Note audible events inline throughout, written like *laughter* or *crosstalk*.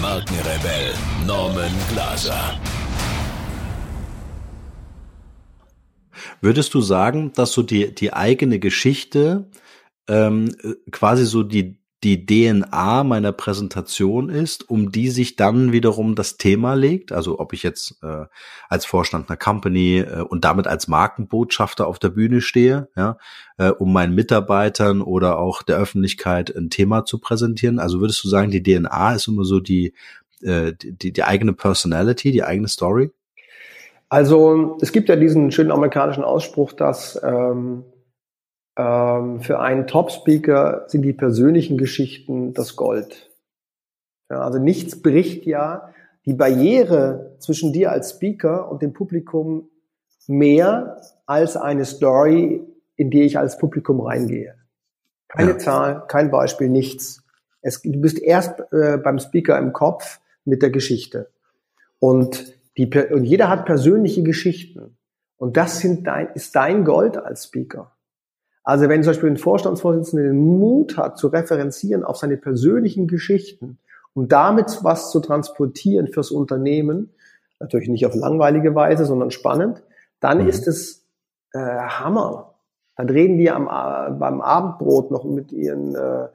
Markenrebell Norman Glaser. Würdest du sagen, dass so die, die eigene Geschichte ähm, quasi so die, die DNA meiner Präsentation ist, um die sich dann wiederum das Thema legt. Also ob ich jetzt äh, als Vorstand einer Company äh, und damit als Markenbotschafter auf der Bühne stehe, ja, äh, um meinen Mitarbeitern oder auch der Öffentlichkeit ein Thema zu präsentieren. Also würdest du sagen, die DNA ist immer so die, äh, die, die eigene Personality, die eigene Story? Also es gibt ja diesen schönen amerikanischen Ausspruch, dass ähm, ähm, für einen Top-Speaker sind die persönlichen Geschichten das Gold. Ja, also nichts bricht ja die Barriere zwischen dir als Speaker und dem Publikum mehr als eine Story, in die ich als Publikum reingehe. Keine ja. Zahl, kein Beispiel, nichts. Es, du bist erst äh, beim Speaker im Kopf mit der Geschichte. Und, die, und jeder hat persönliche Geschichten. Und das sind dein, ist dein Gold als Speaker. Also wenn zum Beispiel ein Vorstandsvorsitzender den Mut hat, zu referenzieren auf seine persönlichen Geschichten, um damit was zu transportieren fürs Unternehmen, natürlich nicht auf langweilige Weise, sondern spannend, dann mhm. ist es äh, Hammer. Dann reden die am, äh, beim Abendbrot noch mit ihren äh,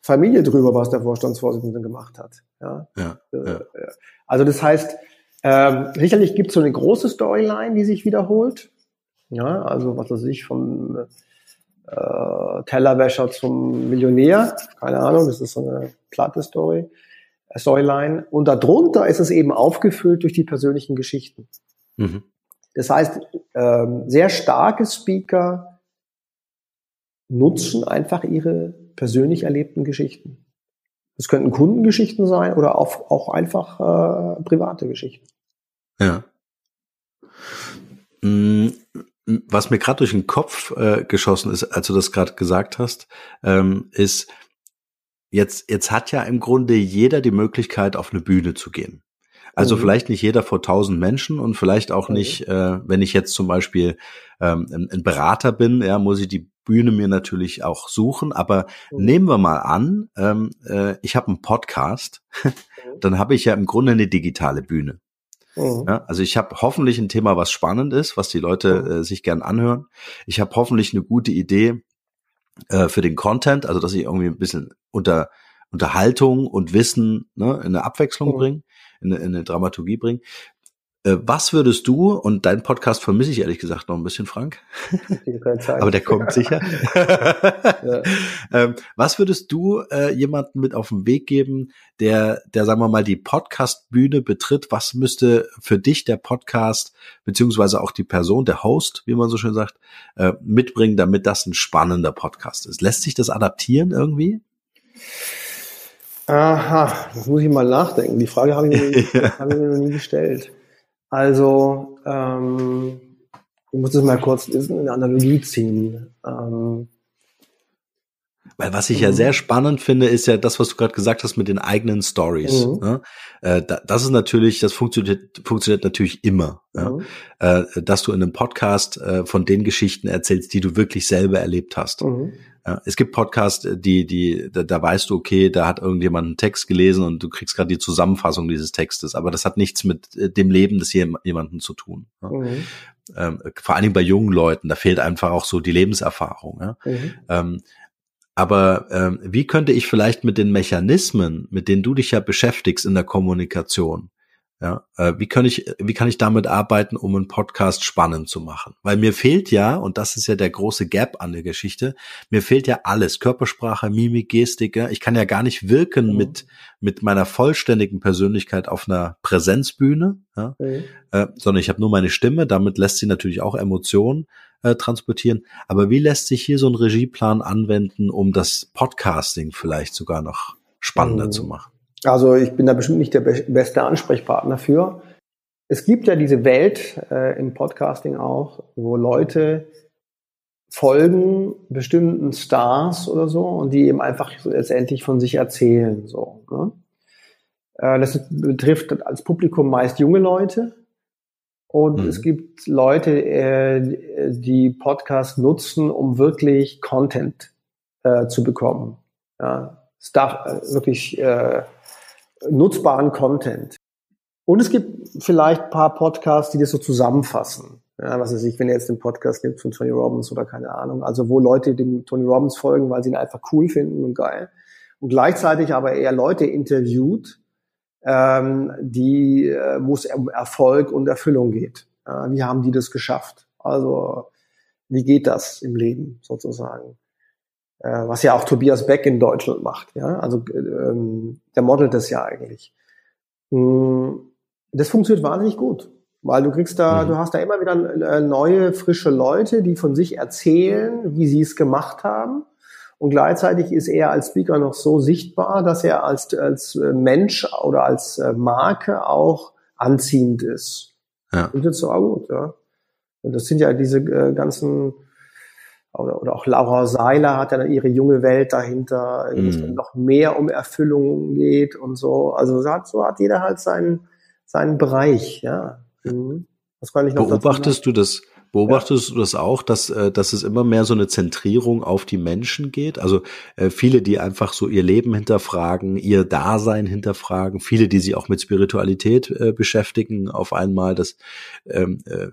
Familie drüber, was der Vorstandsvorsitzende gemacht hat. Ja? ja, äh, ja. Also das heißt, ähm, sicherlich gibt es so eine große Storyline, die sich wiederholt. Ja, also was weiß ich, von äh, äh, Tellerwäscher zum Millionär. Keine Ahnung, das ist so eine platte Story. Äh, Storyline. Und darunter ist es eben aufgefüllt durch die persönlichen Geschichten. Mhm. Das heißt, ähm, sehr starke Speaker nutzen einfach ihre persönlich erlebten Geschichten. Es könnten Kundengeschichten sein oder auch, auch einfach äh, private Geschichten. Ja. Was mir gerade durch den Kopf äh, geschossen ist, als du das gerade gesagt hast, ähm, ist, jetzt, jetzt hat ja im Grunde jeder die Möglichkeit, auf eine Bühne zu gehen. Also mhm. vielleicht nicht jeder vor tausend Menschen und vielleicht auch mhm. nicht, äh, wenn ich jetzt zum Beispiel ähm, ein, ein, Berater bin, ja, muss ich die Bühne mir natürlich auch suchen. Aber mhm. nehmen wir mal an, ähm, äh, ich habe einen Podcast, *laughs* mhm. dann habe ich ja im Grunde eine digitale Bühne. Mhm. Ja, also ich habe hoffentlich ein Thema, was spannend ist, was die Leute mhm. äh, sich gern anhören. Ich habe hoffentlich eine gute Idee äh, für den Content, also dass ich irgendwie ein bisschen unter Unterhaltung und Wissen ne, in eine Abwechslung mhm. bringe, in in eine Dramaturgie bringe. Äh, was würdest du, und deinen Podcast vermisse ich ehrlich gesagt noch ein bisschen, Frank, *laughs* aber der kommt sicher. ja. *laughs* ähm, was würdest du äh, jemanden mit auf den Weg geben, der, der, sagen wir mal, die Podcast-Bühne betritt? Was müsste für dich der Podcast, beziehungsweise auch die Person, der Host, wie man so schön sagt, äh, mitbringen, damit das ein spannender Podcast ist? Lässt sich das adaptieren irgendwie? Aha, das muss ich mal nachdenken. Die Frage habe ich, *laughs* hab ich mir noch nie gestellt. Also, ähm, ich muss das mal kurz eine Analogie ziehen. Ähm, weil was ich ja sehr spannend finde, ist ja das, was du gerade gesagt hast mit den eigenen Stories. Mhm. Ne? Äh, das ist natürlich, das funktioniert, funktioniert natürlich immer, mhm. ja? äh, dass du in einem Podcast äh, von den Geschichten erzählst, die du wirklich selber erlebt hast. Mhm. Ja, es gibt Podcasts, die, die, da, da weißt du, okay, da hat irgendjemand einen Text gelesen und du kriegst gerade die Zusammenfassung dieses Textes, aber das hat nichts mit dem Leben des jemanden zu tun. Ja. Mhm. Ähm, vor allen Dingen bei jungen Leuten, da fehlt einfach auch so die Lebenserfahrung. Mhm. Ähm, aber ähm, wie könnte ich vielleicht mit den Mechanismen, mit denen du dich ja beschäftigst in der Kommunikation, ja, äh, wie kann ich, wie kann ich damit arbeiten, um einen Podcast spannend zu machen? Weil mir fehlt ja, und das ist ja der große Gap an der Geschichte, mir fehlt ja alles. Körpersprache, Mimik, Gestik. Ja? Ich kann ja gar nicht wirken mhm. mit, mit meiner vollständigen Persönlichkeit auf einer Präsenzbühne, ja? Mhm. Äh, sondern ich habe nur meine Stimme. Damit lässt sie natürlich auch Emotionen äh, transportieren. Aber wie lässt sich hier so ein Regieplan anwenden, um das Podcasting vielleicht sogar noch spannender mhm. zu machen? Also ich bin da bestimmt nicht der beste Ansprechpartner für. es gibt ja diese Welt äh, im Podcasting auch, wo Leute folgen bestimmten Stars oder so und die eben einfach letztendlich von sich erzählen. So, ne? äh, das betrifft als Publikum meist junge Leute. Und mhm. es gibt Leute, äh, die Podcasts nutzen, um wirklich Content äh, zu bekommen. Ja, Stuff, äh, wirklich äh, nutzbaren Content. Und es gibt vielleicht ein paar Podcasts, die das so zusammenfassen. Ja, was weiß ich, wenn ihr jetzt den Podcast nimmt von Tony Robbins oder keine Ahnung. Also wo Leute dem Tony Robbins folgen, weil sie ihn einfach cool finden und geil. Und gleichzeitig aber eher Leute interviewt, ähm, die, äh, wo es um Erfolg und Erfüllung geht. Ja, wie haben die das geschafft? Also wie geht das im Leben sozusagen? Äh, was ja auch Tobias Beck in Deutschland macht. Ja, also ähm, der modelt das ja eigentlich. Hm, das funktioniert wahnsinnig gut. Weil du kriegst da, mhm. du hast da immer wieder äh, neue, frische Leute, die von sich erzählen, wie sie es gemacht haben. Und gleichzeitig ist er als Speaker noch so sichtbar, dass er als, als äh, Mensch oder als äh, Marke auch anziehend ist. Ja. Und das ist auch gut, ja. Und das sind ja diese äh, ganzen, oder, oder auch Laura Seiler hat ja dann ihre junge Welt dahinter, wo es dann noch mehr um Erfüllung geht und so. Also so hat, so hat jeder halt seinen, seinen Bereich, ja. Mhm. Was kann ich noch Beobachtest du das? Beobachtest ja. du das auch, dass, äh, dass es immer mehr so eine Zentrierung auf die Menschen geht? Also äh, viele, die einfach so ihr Leben hinterfragen, ihr Dasein hinterfragen, viele, die sich auch mit Spiritualität äh, beschäftigen, auf einmal, das ähm, äh,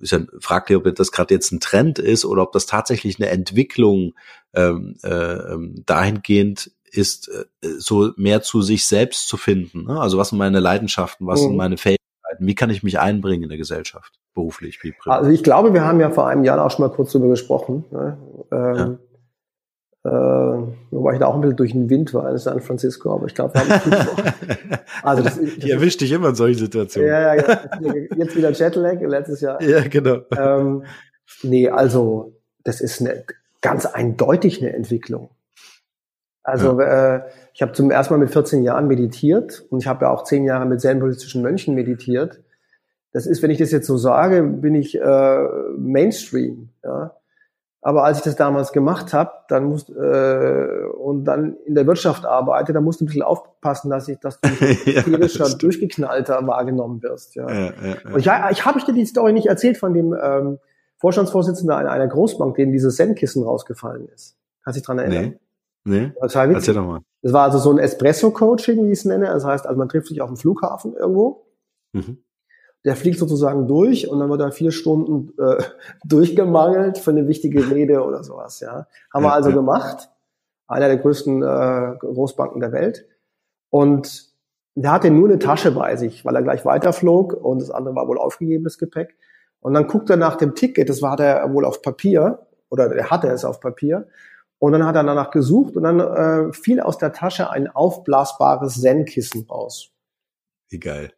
ist ja fraglich, ob das gerade jetzt ein Trend ist oder ob das tatsächlich eine Entwicklung ähm, äh, ähm, dahingehend ist, äh, so mehr zu sich selbst zu finden. Ne? Also was sind meine Leidenschaften, was mhm. sind meine Fähigkeiten? Wie kann ich mich einbringen in der Gesellschaft, beruflich wie privat? Also ich glaube, wir haben ja vor einem Jahr auch schon mal kurz darüber gesprochen. Ne? Ähm, ja. äh, wobei ich da auch ein bisschen durch den Wind war in San Francisco, aber ich glaube, wir haben *laughs* Also das, das Die erwischt dich immer in solchen Situationen. Ja, ja, jetzt wieder Jetlag, letztes Jahr. Ja, genau. Ähm, nee, also das ist eine ganz eindeutig eine Entwicklung. Also ja. äh, ich habe zum ersten Mal mit 14 Jahren meditiert und ich habe ja auch zehn Jahre mit zen-buddhistischen Mönchen meditiert. Das ist, wenn ich das jetzt so sage, bin ich äh, Mainstream. Ja? Aber als ich das damals gemacht habe, dann musst äh, und dann in der Wirtschaft arbeite, dann musst du ein bisschen aufpassen, dass ich, dass du *laughs* ja, durchgeknallter wahrgenommen wirst. Ja. ja, ja und ich, ich habe ich dir die Story nicht erzählt von dem ähm, Vorstandsvorsitzenden einer, einer Großbank, dem dieses Zen-Kissen rausgefallen ist. Kannst du dich dran erinnern? Nee. Nee, Total witzig. erzähl doch mal. Das war also so ein Espresso-Coaching, wie ich es nenne. Das heißt, also man trifft sich auf dem Flughafen irgendwo. Mhm. Der fliegt sozusagen durch und dann wird er vier Stunden äh, *laughs* durchgemangelt für eine wichtige Rede oder sowas. Ja, haben ja, wir also ja. gemacht. Einer der größten äh, Großbanken der Welt. Und der hatte nur eine Tasche bei sich, weil er gleich weiterflog und das andere war wohl aufgegebenes Gepäck. Und dann guckt er nach dem Ticket, das war der wohl auf Papier oder der hatte es auf Papier und dann hat er danach gesucht und dann äh, fiel aus der Tasche ein aufblasbares Zen-Kissen raus. Wie geil.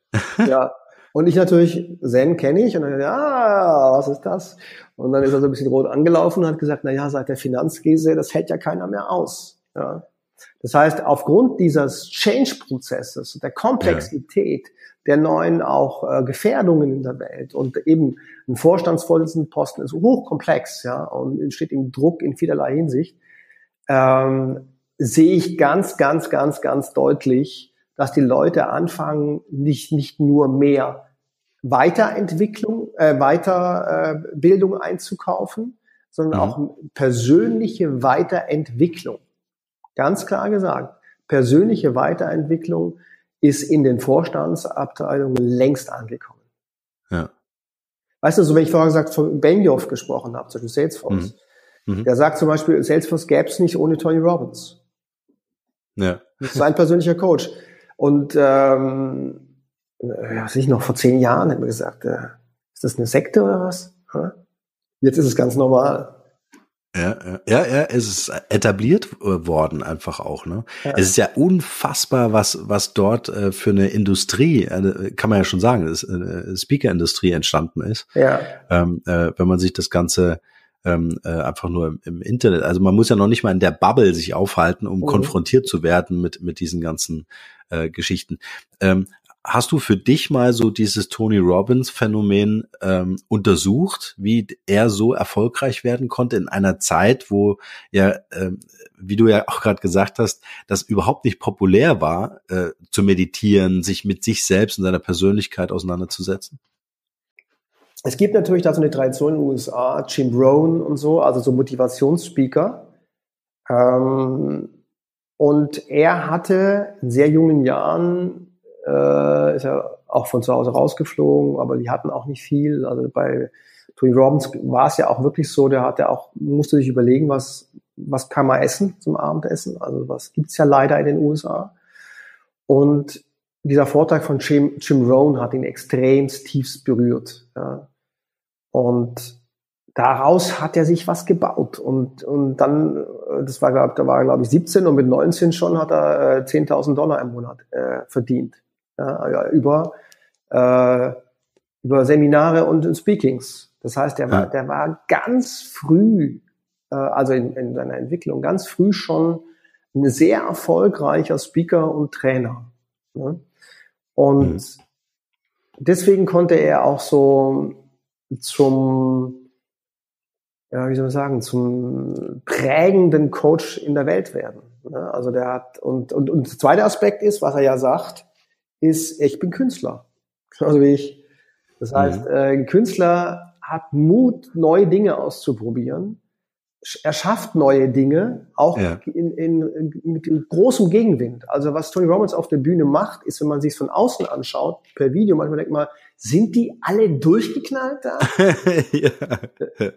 ja. *laughs* Und ich natürlich, Zen kenne ich und dann, ja, was ist das? Und dann ist er so ein bisschen rot angelaufen und hat gesagt, na ja, seit der Finanzkrise, das hält ja keiner mehr aus. Ja. Das heißt, aufgrund dieses Change-Prozesses, der Komplexität, ja. der neuen auch äh, Gefährdungen in der Welt und eben ein Vorstandsvorsitzendenposten ist hochkomplex, ja, und entsteht im Druck in vielerlei Hinsicht, ähm, sehe ich ganz, ganz, ganz, ganz deutlich, dass die Leute anfangen, nicht, nicht nur mehr Weiterentwicklung, äh, Weiterbildung äh, einzukaufen, sondern mhm. auch persönliche Weiterentwicklung. Ganz klar gesagt, persönliche Weiterentwicklung ist in den Vorstandsabteilungen längst angekommen. Ja. Weißt du, so wenn ich vorher gesagt von Benioff gesprochen habe, zum Beispiel Salesforce, mhm. Mhm. Der sagt zum Beispiel, Salesforce gäbe es nicht ohne Tony Robbins. Ja. Das ist sein persönlicher Coach. Und ähm, was ich noch vor zehn Jahren hat mir gesagt, äh, ist das eine Sekte oder was? Jetzt ist es ganz normal. Ja, ja, ja, ja, es ist etabliert worden einfach auch. Ne, ja. es ist ja unfassbar, was was dort äh, für eine Industrie, äh, kann man ja schon sagen, ist, äh, Speaker-Industrie entstanden ist. Ja. Ähm, äh, wenn man sich das ganze ähm, äh, einfach nur im, im, Internet. Also man muss ja noch nicht mal in der Bubble sich aufhalten, um mhm. konfrontiert zu werden mit, mit diesen ganzen äh, Geschichten. Ähm, hast du für dich mal so dieses Tony Robbins Phänomen ähm, untersucht, wie er so erfolgreich werden konnte in einer Zeit, wo ja, ähm, wie du ja auch gerade gesagt hast, das überhaupt nicht populär war, äh, zu meditieren, sich mit sich selbst und seiner Persönlichkeit auseinanderzusetzen? Es gibt natürlich da so eine Tradition in den USA, Jim Rohn und so, also so Motivationsspeaker. Ähm, und er hatte in sehr jungen Jahren, äh, ist ja auch von zu Hause rausgeflogen, aber die hatten auch nicht viel. Also bei Tony Robbins war es ja auch wirklich so, der hatte auch, musste sich überlegen, was, was kann man essen zum Abendessen. Also was gibt's ja leider in den USA. Und dieser Vortrag von Jim, Jim Rohn hat ihn extremst tiefst berührt. Ja. Und daraus hat er sich was gebaut. Und, und dann, äh, das war, glaub, da war glaube ich, 17 und mit 19 schon hat er äh, 10.000 Dollar im Monat äh, verdient. Ja, ja, über, äh, über Seminare und Speakings. Das heißt, der war, der war ganz früh, äh, also in, in seiner Entwicklung, ganz früh schon ein sehr erfolgreicher Speaker und Trainer. Ne? Und mhm. deswegen konnte er auch so zum, ja, wie soll man sagen, zum prägenden Coach in der Welt werden. Ne? Also der hat, und, und, und der zweite Aspekt ist, was er ja sagt, ist, ich bin Künstler. Also wie ich. Das heißt, mhm. äh, ein Künstler hat Mut, neue Dinge auszuprobieren er schafft neue Dinge, auch ja. in, in, in, mit großem Gegenwind. Also was Tony Robbins auf der Bühne macht, ist, wenn man sich von außen anschaut, per Video, manchmal denkt man, sind die alle durchgeknallt da? *laughs* ja.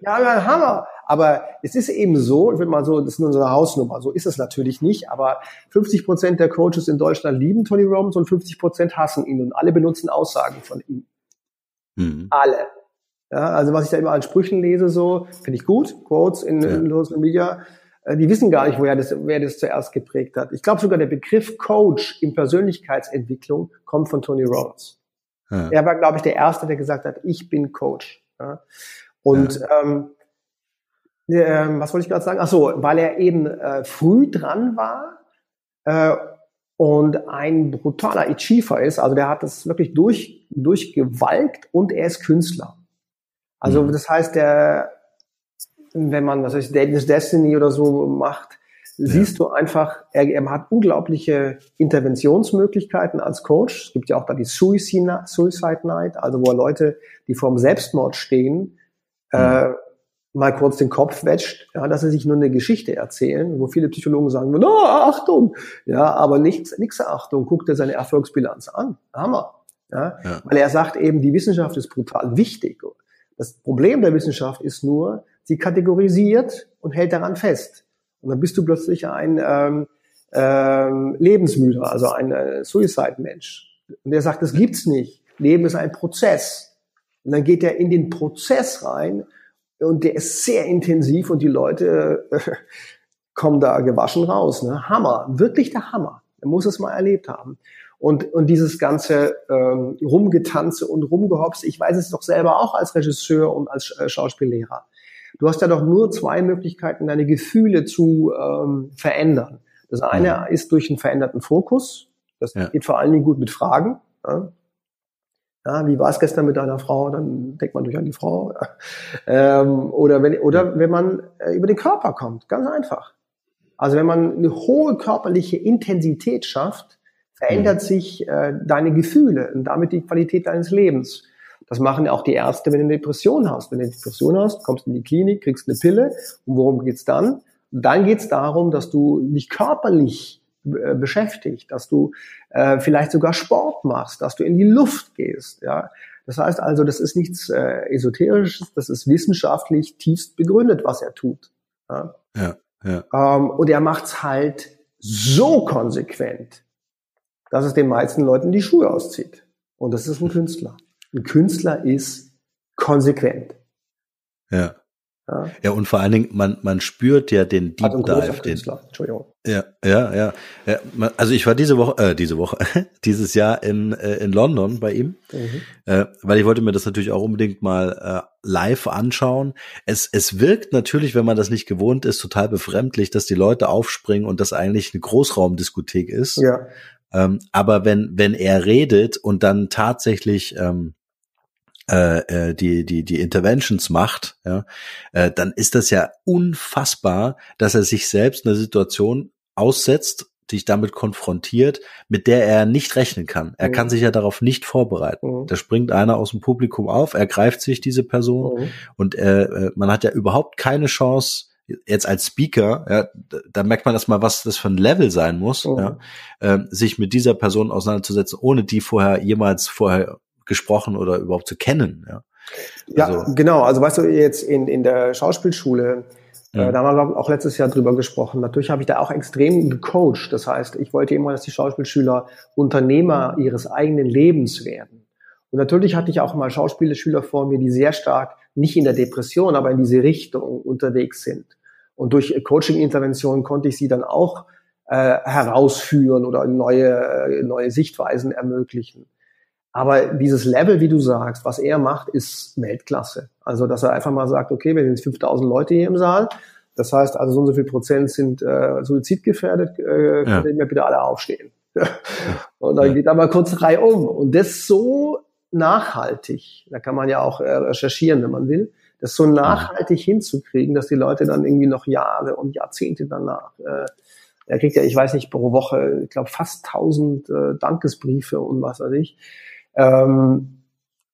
ja, ja, Hammer. Aber es ist eben so, ich will mal so, das ist nur so eine Hausnummer, so ist es natürlich nicht, aber 50 Prozent der Coaches in Deutschland lieben Tony Robbins und 50 Prozent hassen ihn und alle benutzen Aussagen von ihm. Mhm. Alle. Ja, also was ich da immer an Sprüchen lese, so finde ich gut, Quotes in, ja. in Social Media. Äh, die wissen gar nicht, woher das, wer das zuerst geprägt hat. Ich glaube sogar der Begriff Coach in Persönlichkeitsentwicklung kommt von Tony Robbins. Ja. Er war, glaube ich, der Erste, der gesagt hat, ich bin Coach. Ja. Und ähm, äh, was wollte ich gerade sagen? Ach so, weil er eben äh, früh dran war äh, und ein brutaler Achiever ist. Also der hat das wirklich durch, durchgewalkt und er ist Künstler. Also mhm. das heißt, der, wenn man, was heißt, Dayton's Destiny oder so macht, ja. siehst du einfach, er, er hat unglaubliche Interventionsmöglichkeiten als Coach. Es gibt ja auch da die Suicide, Suicide Night, also wo Leute, die vorm Selbstmord stehen, mhm. äh, mal kurz den Kopf wäscht, ja, dass sie sich nur eine Geschichte erzählen, wo viele Psychologen sagen, oh, Achtung, ja, aber nichts, nichts Achtung, guck dir seine Erfolgsbilanz an, Hammer, ja, ja. weil er sagt eben, die Wissenschaft ist brutal wichtig das Problem der Wissenschaft ist nur, sie kategorisiert und hält daran fest. Und dann bist du plötzlich ein ähm, ähm, Lebensmüder, also ein äh, Suicide-Mensch. Und der sagt, das gibt's nicht. Leben ist ein Prozess. Und dann geht er in den Prozess rein und der ist sehr intensiv und die Leute äh, *laughs* kommen da gewaschen raus. Ne? Hammer, wirklich der Hammer. Er muss es mal erlebt haben. Und, und dieses ganze ähm, Rumgetanze und Rumgehopse, ich weiß es doch selber auch als Regisseur und als äh, Schauspiellehrer. Du hast ja doch nur zwei Möglichkeiten, deine Gefühle zu ähm, verändern. Das eine mhm. ist durch einen veränderten Fokus. Das ja. geht vor allen Dingen gut mit Fragen. Ja. Ja, wie war es gestern mit deiner Frau? Dann denkt man durch an die Frau. *laughs* Ähm, oder wenn, oder wenn man äh, über den Körper kommt, ganz einfach. Also wenn man eine hohe körperliche Intensität schafft, verändert mhm. sich äh, deine Gefühle und damit die Qualität deines Lebens. Das machen auch die Ärzte, wenn du eine Depression hast. Wenn du eine Depression hast, kommst du in die Klinik, kriegst eine Pille. Und worum geht's dann? Dann geht's darum, dass du dich körperlich äh, beschäftigt, dass du äh, vielleicht sogar Sport machst, dass du in die Luft gehst. Ja, das heißt also, das ist nichts äh, esoterisches, das ist wissenschaftlich tiefst begründet, was er tut. Ja, ja. ja. Ähm, und er macht's halt so konsequent, dass es den meisten Leuten die Schuhe auszieht. Und das ist ein Künstler. Ein Künstler ist konsequent. Ja. Ja. ja, und vor allen Dingen, man, man spürt ja den Deep also Dive. Den, Entschuldigung. Ja, ja, ja, ja. Also ich war diese Woche, äh, diese Woche, *laughs* dieses Jahr in, äh, in London bei ihm, mhm. äh, weil ich wollte mir das natürlich auch unbedingt mal äh, live anschauen. Es, es wirkt natürlich, wenn man das nicht gewohnt ist, total befremdlich, dass die Leute aufspringen und das eigentlich eine Großraumdiskothek ist. Ja Ähm, aber wenn, wenn er redet und dann tatsächlich ähm, äh, äh, die, die, die Interventions macht, ja, äh, dann ist das ja unfassbar, dass er sich selbst eine Situation aussetzt, dich damit konfrontiert, mit der er nicht rechnen kann. Er mhm. kann sich ja darauf nicht vorbereiten. Mhm. Da springt einer aus dem Publikum auf, er greift sich diese Person mhm. und äh, äh man hat ja überhaupt keine Chance, jetzt als Speaker, ja, da merkt man erstmal, was das für ein Level sein muss, mhm. ja, äh, sich mit dieser Person auseinanderzusetzen, ohne die vorher jemals vorher gesprochen oder überhaupt zu kennen. Ja, ja also, genau. Also weißt du, jetzt in, in der Schauspielschule, äh, mhm. da haben wir auch letztes Jahr drüber gesprochen. Natürlich habe ich da auch extrem gecoacht. Das heißt, ich wollte immer, dass die Schauspielschüler Unternehmer ihres eigenen Lebens werden. Und natürlich hatte ich auch mal Schauspielschüler vor mir, die sehr stark nicht in der Depression, aber in diese Richtung unterwegs sind. Und durch Coaching-Interventionen konnte ich sie dann auch äh, herausführen oder neue, neue Sichtweisen ermöglichen. Aber dieses Level, wie du sagst, was er macht, ist Weltklasse. Also, dass er einfach mal sagt, okay, wir sind 5000 Leute hier im Saal. Das heißt, also so und so viel Prozent sind äh, suizidgefährdet, äh, ja. könnt ihr mir bitte alle aufstehen. *laughs* und dann ja. geht er mal kurz reihum. Und das so nachhaltig, da kann man ja auch äh, recherchieren, wenn man will, das so nachhaltig hinzukriegen, dass die Leute dann irgendwie noch Jahre und Jahrzehnte danach, äh, er kriegt ja, ich weiß nicht, pro Woche, ich glaube, fast 1000 äh, Dankesbriefe und was weiß ich. Ähm,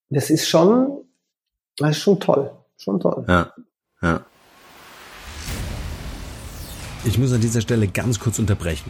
das ist schon, das ist schon toll, schon toll. Ja, ja. Ich muss an dieser Stelle ganz kurz unterbrechen.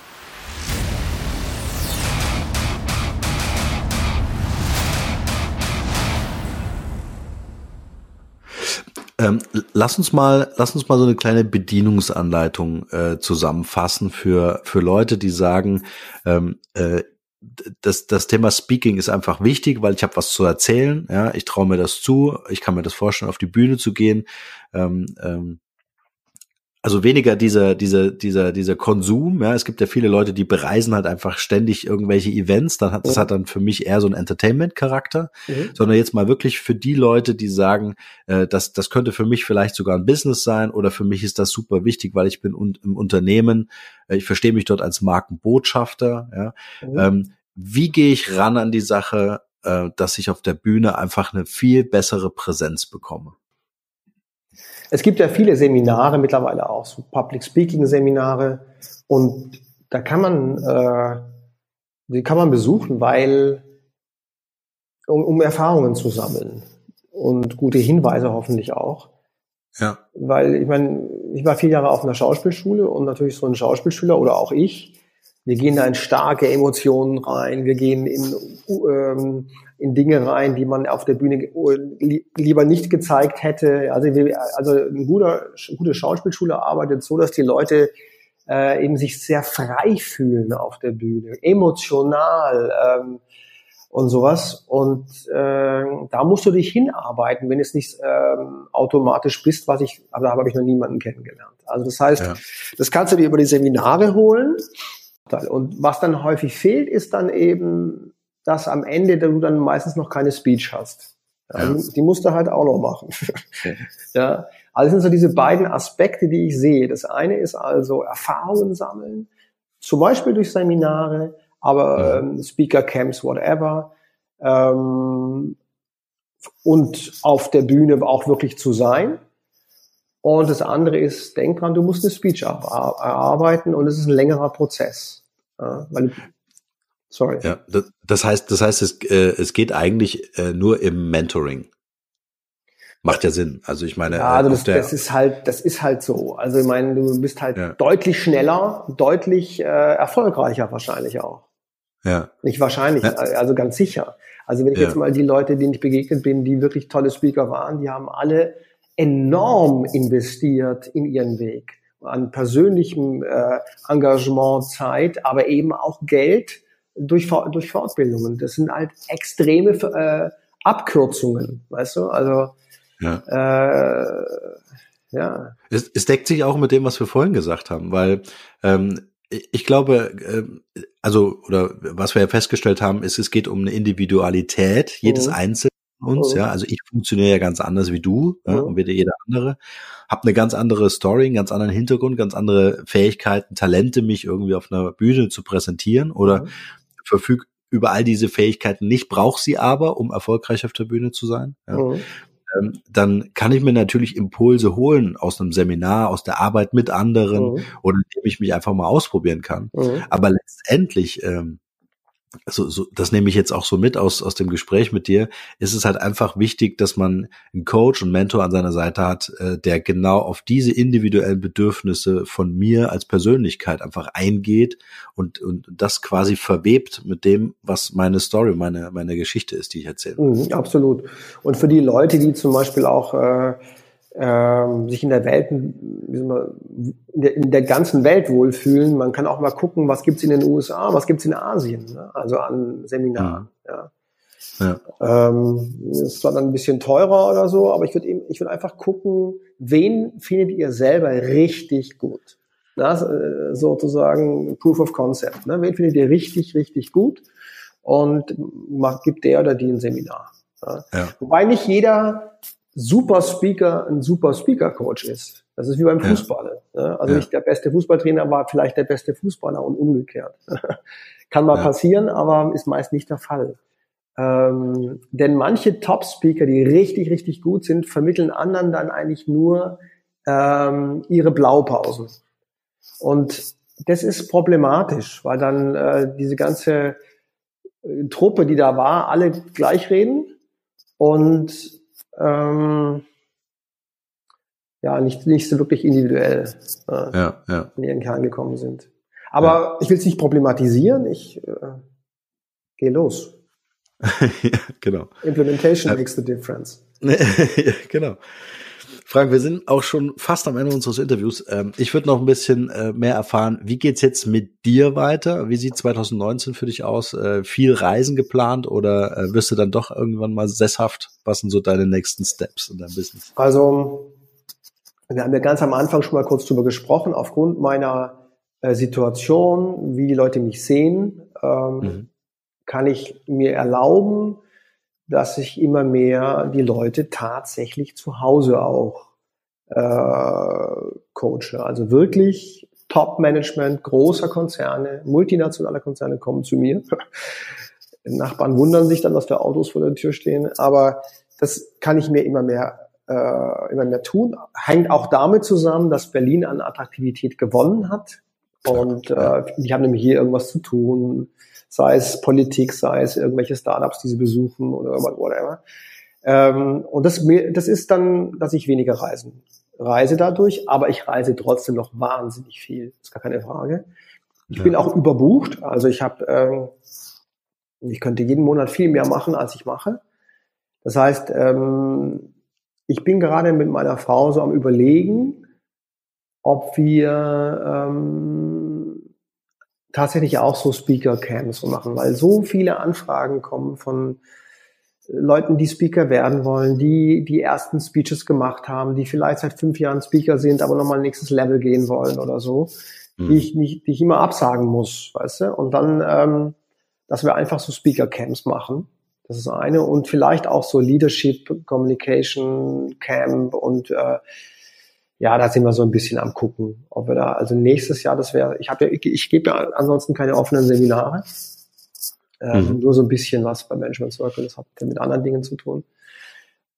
Ähm, lass uns mal, lass uns mal so eine kleine Bedienungsanleitung äh, zusammenfassen für für Leute, die sagen, ähm, äh, das, das Thema Speaking ist einfach wichtig, weil ich habe was zu erzählen. Ja, ich traue mir das zu, ich kann mir das vorstellen, auf die Bühne zu gehen. Ähm, ähm, also weniger dieser, dieser, dieser, dieser Konsum, ja, es gibt ja viele Leute, die bereisen halt einfach ständig irgendwelche Events, dann hat, das hat dann für mich eher so einen Entertainment-Charakter, mhm. sondern jetzt mal wirklich für die Leute, die sagen, äh, das, das könnte für mich vielleicht sogar ein Business sein oder für mich ist das super wichtig, weil ich bin un im Unternehmen, äh, ich verstehe mich dort als Markenbotschafter, ja. Mhm. Ähm, wie gehe ich ran an die Sache, äh, dass ich auf der Bühne einfach eine viel bessere Präsenz bekomme? Es gibt ja viele Seminare mittlerweile auch, so Public Speaking Seminare und da kann man, äh, die kann man besuchen, weil um, um Erfahrungen zu sammeln und gute Hinweise hoffentlich auch. Ja. Weil ich meine, ich war vier Jahre auf einer Schauspielschule und natürlich so ein Schauspielschüler oder auch ich, wir gehen da in starke Emotionen rein, wir gehen in, ähm, in Dinge rein, die man auf der Bühne lieber nicht gezeigt hätte. Also, wir, also ein guter, gute Schauspielschule arbeitet so, dass die Leute äh, eben sich sehr frei fühlen auf der Bühne, emotional ähm, und sowas. Und äh, da musst du dich hinarbeiten, wenn es nicht ähm, automatisch bist, was ich, aber da habe ich noch niemanden kennengelernt. Also das heißt, ja. das kannst du dir über die Seminare holen. Und was dann häufig fehlt, ist dann eben, dass am Ende du dann meistens noch keine Speech hast. Ja. Die, musst du halt auch noch machen. *laughs* ja. Also sind so diese beiden Aspekte, die ich sehe. Das eine ist also Erfahrungen sammeln, zum Beispiel durch Seminare, aber ähm, Speaker Camps, whatever. Ähm, und auf der Bühne auch wirklich zu sein. Und das andere ist, denk dran, du musst eine Speech erarbeiten und es ist ein längerer Prozess. Ja, weil Sorry. Ja, das, das heißt, das heißt, es, äh, es geht eigentlich äh, nur im Mentoring. Macht ja Sinn. Also ich meine, ja, also das, das ist halt, das ist halt so. Also ich meine, du bist halt ja. deutlich schneller, deutlich äh, erfolgreicher wahrscheinlich auch. Ja. Nicht wahrscheinlich, ja. also ganz sicher. Also wenn ich jetzt mal die Leute, denen ich begegnet bin, die wirklich tolle Speaker waren, die haben alle enorm investiert in ihren Weg an persönlichem äh, Engagement, Zeit, aber eben auch Geld durch, durch Fortbildungen. Das sind halt extreme äh, Abkürzungen, weißt du? Also ja. Äh, ja. Es, es deckt sich auch mit dem, was wir vorhin gesagt haben, weil ähm, ich glaube, äh, also, oder was wir ja festgestellt haben, ist, es geht um eine Individualität jedes mhm. Einzelnen uns, mhm. ja. Also ich funktioniere ja ganz anders wie du mhm. ja, und wie jeder andere. Hab eine ganz andere Story, einen ganz anderen Hintergrund, ganz andere Fähigkeiten, Talente, mich irgendwie auf einer Bühne zu präsentieren oder mhm. verfüge über all diese Fähigkeiten nicht, brauche sie aber, um erfolgreich auf der Bühne zu sein. Ja. Mhm ähm, dann kann ich mir natürlich Impulse holen aus einem Seminar, aus der Arbeit mit anderen mhm. oder indem ich mich einfach mal ausprobieren kann. Mhm. Aber letztendlich ähm, so, so, das nehme ich jetzt auch so mit aus, aus dem Gespräch mit dir, ist es halt einfach wichtig, dass man einen Coach und Mentor an seiner Seite hat, äh, der genau auf diese individuellen Bedürfnisse von mir als Persönlichkeit einfach eingeht und, und das quasi verwebt mit dem, was meine Story, meine, meine Geschichte ist, die ich erzähle. Mhm, absolut. Und für die Leute, die zum Beispiel auch äh, ähm, sich in der Welt, man, in, der, in der ganzen Welt wohlfühlen. Man kann auch mal gucken, was gibt's in den USA, was gibt's in Asien, ne? also an Seminaren. Mhm. Ja. Ja. Ähm, ist zwar dann ein bisschen teurer oder so, aber ich würde eben, ich würde einfach gucken, wen findet ihr selber richtig gut? Na, äh, sozusagen Proof of Concept. Ne? Wen findet ihr richtig, richtig gut? Und macht, gibt der oder die ein Seminar. Ja? Ja. Wobei nicht jeder super Speaker ein super Speaker-Coach ist. Das ist wie beim Fußball. Ja. Ne? Also ja. nicht der beste Fußballtrainer war vielleicht der beste Fußballer und umgekehrt. *laughs* Kann mal ja. passieren, aber ist meist nicht der Fall. Ähm, denn manche Top-Speaker, die richtig, richtig gut sind, vermitteln anderen dann eigentlich nur ähm, ihre Blaupausen. Und das ist problematisch, weil dann äh, diese ganze äh, Truppe, die da war, alle gleich reden und ähm, ja, nicht, nicht so wirklich individuell äh, ja, ja. in ihren Kern gekommen sind. Aber ja. ich will es nicht problematisieren, ich äh, gehe los. *laughs* ja, genau. Implementation makes the difference. *laughs* ja, genau. Frank, wir sind auch schon fast am Ende unseres Interviews. Ähm, ich würde noch ein bisschen äh, mehr erfahren, wie geht's jetzt mit dir weiter? Wie sieht 2019 für dich aus? Äh, viel Reisen geplant oder äh, wirst du dann doch irgendwann mal sesshaft? Was sind so deine nächsten Steps in deinem Business? Also, wir haben ja ganz am Anfang schon mal kurz drüber gesprochen. Aufgrund meiner Situation, wie die Leute mich sehen, ähm, mhm. kann ich mir erlauben, dass ich immer mehr die Leute tatsächlich zu Hause auch äh, coache. Also wirklich Top-Management großer Konzerne, multinationaler Konzerne kommen zu mir. Nachbarn wundern sich dann, dass da Autos vor der Tür stehen, aber das kann ich mir immer mehr äh, immer mehr tun. Hängt auch damit zusammen, dass Berlin an Attraktivität gewonnen hat und äh, die haben nämlich hier irgendwas zu tun sei es Politik, sei es irgendwelche Startups, die sie besuchen oder whatever. Ähm, und das, das ist dann, dass ich weniger reisen reise dadurch, aber ich reise trotzdem noch wahnsinnig viel, ist gar keine Frage. Ich ja. bin auch überbucht, also ich habe, ähm, ich könnte jeden Monat viel mehr machen, als ich mache. Das heißt, ähm, ich bin gerade mit meiner Frau so am überlegen, ob wir ähm, tatsächlich auch so Speaker-Camps machen, weil so viele Anfragen kommen von Leuten, die Speaker werden wollen, die die ersten Speeches gemacht haben, die vielleicht seit fünf Jahren Speaker sind, aber nochmal nächstes Level gehen wollen oder so, mhm. die ich nicht, die ich immer absagen muss, weißt du? Und dann, ähm, dass wir einfach so Speaker-Camps machen. Das ist eine und vielleicht auch so Leadership, Communication Camp und äh, ja, da sind wir so ein bisschen am gucken, ob wir da, also nächstes Jahr, das wäre, ich habe ja, ich, ich gebe ja ansonsten keine offenen Seminare, ähm, mhm. nur so ein bisschen was beim Management Circle, das hat mit anderen Dingen zu tun.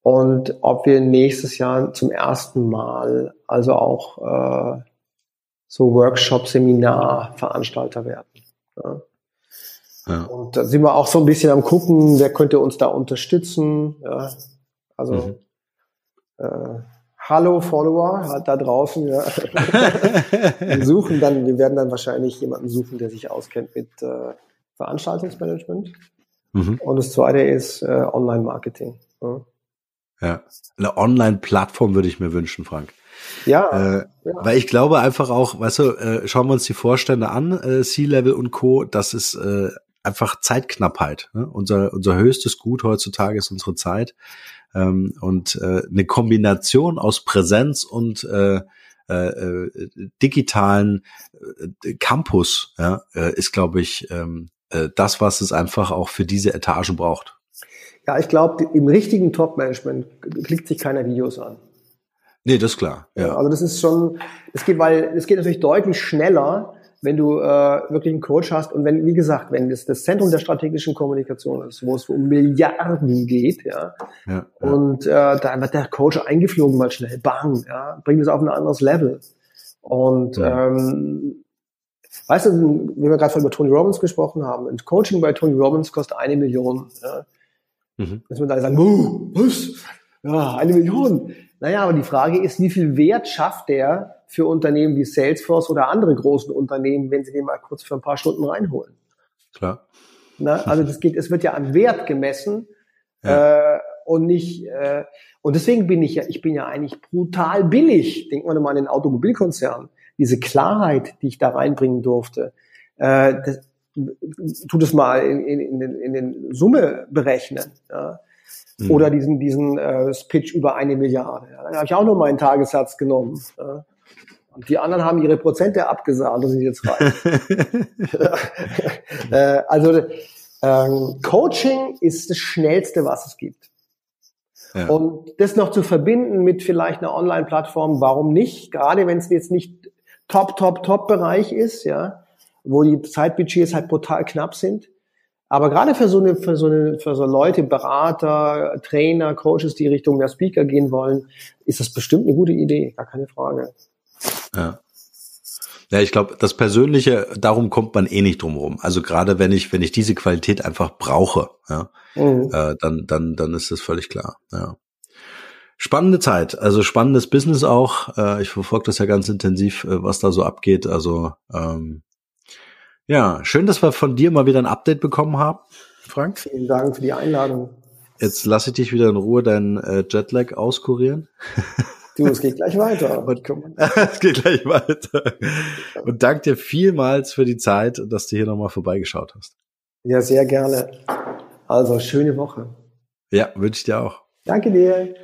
Und ob wir nächstes Jahr zum ersten Mal also auch äh, so Workshop, Seminar, Veranstalter werden. Ja. Ja. Und da sind wir auch so ein bisschen am gucken, wer könnte uns da unterstützen. Ja. Also mhm. äh, Hallo Follower da draußen. Ja. *laughs* wir suchen dann, wir werden dann wahrscheinlich jemanden suchen, der sich auskennt mit äh, Veranstaltungsmanagement. Mhm. Und das zweite ist äh, Online-Marketing. Ja. ja. eine Online-Plattform würde ich mir wünschen, Frank. Ja, äh, ja, Weil ich glaube einfach auch, weißt du, äh, schauen wir uns die Vorstände an, äh, C-Level und Co., das ist äh, einfach Zeitknappheit. Ne? Unser, unser höchstes Gut heutzutage ist unsere Zeit. Ähm, und äh, eine Kombination aus Präsenz und äh, äh, äh digitalen äh, Campus ja, äh, ist, glaube ich, ähm, äh, das, was es einfach auch für diese Etagen braucht. Ja, ich glaube, im richtigen Top-Management klickt sich keiner Videos an. Nee, das ist klar. Ja. Also das ist schon, es geht, weil es geht natürlich deutlich schneller, wenn du äh, wirklich einen Coach hast und wenn, wie gesagt, wenn das das Zentrum der strategischen Kommunikation ist, wo es um Milliarden geht, ja, ja, ja. und äh, da wird der Coach eingeflogen mal schnell, bang, ja, bringt es auf ein anderes Level. Und ja. ähm, weißt du, wie wir gerade über Tony Robbins gesprochen haben, ein Coaching bei Tony Robbins kostet eine Million. Ja. Mhm. Dass man da sagen, was? Ja, eine Million. Naja, aber die Frage ist, wie viel Wert schafft der für Unternehmen wie Salesforce oder andere großen Unternehmen, wenn sie den mal kurz für ein paar Stunden reinholen? Klar. Na, also das geht, es wird ja an Wert gemessen ja. äh, und nicht. Äh, und deswegen bin ich ja, ich bin ja eigentlich brutal billig. Denkt man mal an den Automobilkonzern. Diese Klarheit, die ich da reinbringen durfte, äh, das, tut es mal in, in, in, den, in den Summe berechnen. Ja. Mhm. Oder diesen, diesen äh, Pitch über eine Milliarde. Ja. Dann habe ich auch nur meinen Tagessatz genommen. Ja. Und die anderen haben ihre Prozente abgesagt und sind jetzt reich. *laughs* äh, also ähm, Coaching ist das Schnellste, was es gibt. Ja. Und das noch zu verbinden mit vielleicht einer Online-Plattform, warum nicht? Gerade wenn es jetzt nicht Top, Top, Top-Bereich ist, ja, wo die Zeitbudgets halt brutal knapp sind. Aber gerade für so eine, für so eine, für so Leute, Berater, Trainer, Coaches, die Richtung der Speaker gehen wollen, ist das bestimmt eine gute Idee, gar keine Frage. Ja. Ja, ich glaube, das Persönliche, darum kommt man eh nicht drum rum. Also gerade wenn ich, wenn ich diese Qualität einfach brauche, ja, mhm. äh, dann, dann, dann ist das völlig klar. Ja. Spannende Zeit, also spannendes Business auch. Äh, ich verfolge das ja ganz intensiv, äh, was da so abgeht. Also ähm, ja, schön, dass wir von dir mal wieder ein Update bekommen haben, Frank. Vielen Dank für die Einladung. Jetzt lasse ich dich wieder in Ruhe deinen äh, Jetlag auskurieren. *laughs* Du, es *laughs* *laughs* geht gleich weiter. Und, es geht gleich weiter. Und danke dir vielmals für die Zeit, dass du hier nochmal vorbeigeschaut hast. Ja, sehr gerne. Also, schöne Woche. Ja, wünsche ich dir auch. Danke dir.